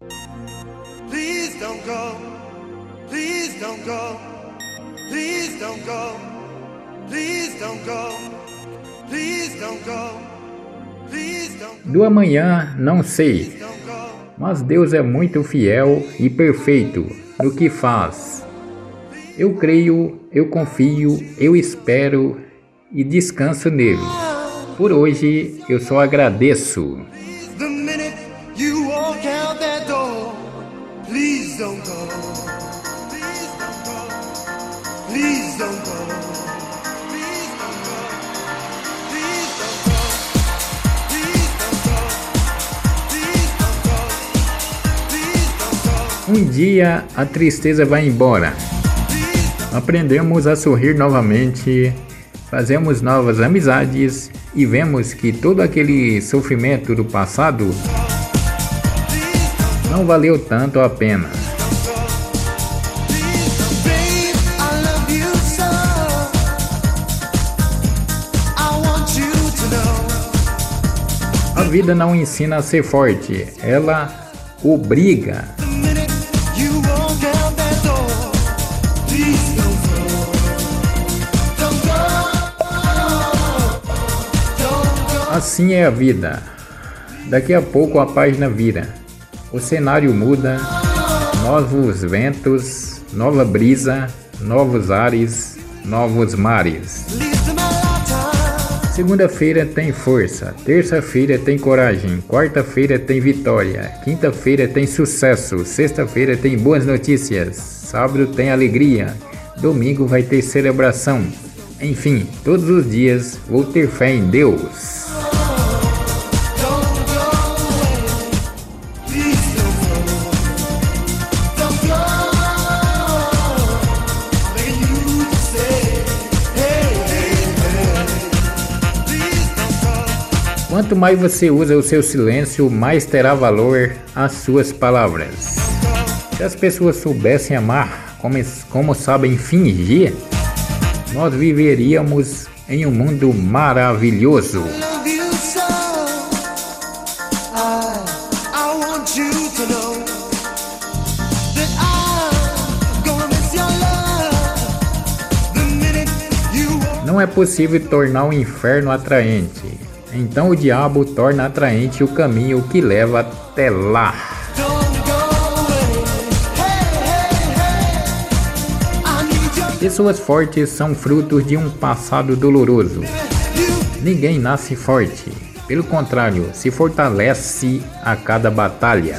Please don't go. Please don't go. Please don't go. Please don't go. Please don't go. Please don't Do amanhã não sei, go. mas Deus é muito fiel e perfeito no que faz. Eu creio, eu confio, eu espero e descanso nele. Por hoje eu só agradeço. Don't go. Please don't go. Please don't go. Um dia a tristeza vai embora. Aprendemos a sorrir novamente, fazemos novas amizades e vemos que todo aquele sofrimento do passado não valeu tanto a pena. Vida não ensina a ser forte, ela obriga. Assim é a vida. Daqui a pouco a página vira. O cenário muda, novos ventos, nova brisa, novos ares, novos mares. Segunda-feira tem força, terça-feira tem coragem, quarta-feira tem vitória, quinta-feira tem sucesso, sexta-feira tem boas notícias, sábado tem alegria, domingo vai ter celebração. Enfim, todos os dias vou ter fé em Deus. Quanto mais você usa o seu silêncio, mais terá valor as suas palavras. Se as pessoas soubessem amar como, como sabem fingir, nós viveríamos em um mundo maravilhoso. Não é possível tornar o inferno atraente. Então o diabo torna atraente o caminho que leva até lá. Pessoas fortes são frutos de um passado doloroso. Ninguém nasce forte. Pelo contrário, se fortalece a cada batalha.